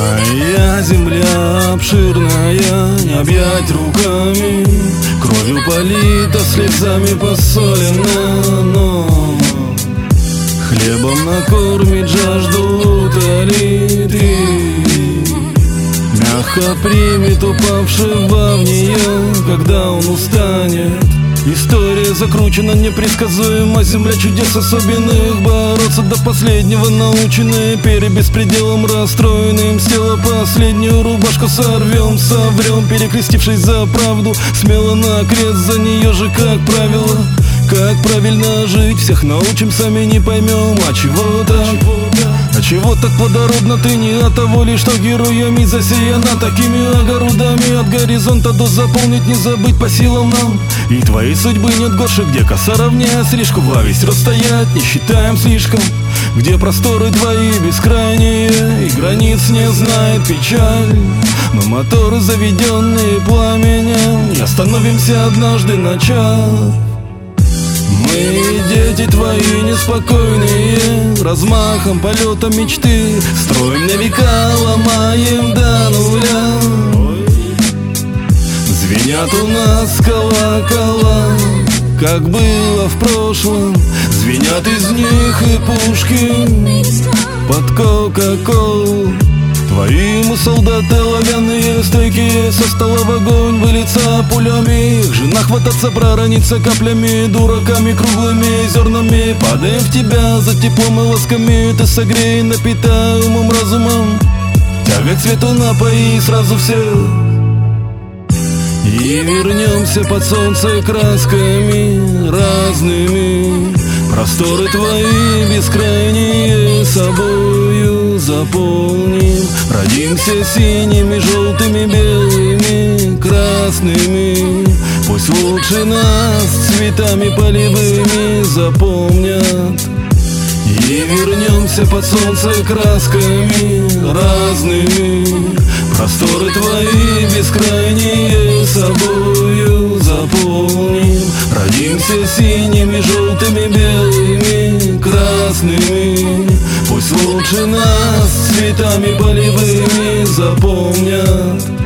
Моя земля обширная, не объять руками. Кровью полита, слезами посолена, но Хлебом накормит жажду утолит и Мягко примет упавшего в нее, когда он устанет. История закручена непредсказуемо Земля чудес особенных. Бороться до последнего наученные Перед беспределом расстроенным. С последнюю рубашку сорвем Соврем, перекрестившись за правду Смело на крест. За нее же, как правило Как правильно жить. Всех научим, сами не поймем А чего так? Чего так плодородно ты не от того лишь, что героями засеяна Такими огородами? От горизонта до заполнить не забыть по силам нам. И твоей судьбы нет горше, где коса равнее стрижку Во весь рост стоять не считаем слишком. Где просторы твои бескрайние И границ не знает печаль. Но моторы заведенные пламенем И остановимся однажды на час. Мы дети твои неспокойные Размахом полета мечты. Строим на века, ломаем до нуля. Звенят у нас колокола Как было в прошлом. Звенят из них и пушки Под кока-колу Твоим солдаты оловянные стойки Со стола в огонь вылиться пулями. Жена хвататься, пророниться каплями Дураками круглыми зернами. Падаем в тебя за теплом и ласками Ты согрей, напитай умом, разумом. Тяга к цвету напои сразу все. И вернемся под солнце красками разными. Просторы твои бескрайние собою заполним. Родимся синими, желтыми, белыми, красными. Пусть лучше нас цветами полевыми запомнят. И вернемся под солнце красками разными. Просторы твои бескрайние собою заполним. Родимся синими, желтыми, белыми, красными Пусть лучше нас цветами полевыми запомнят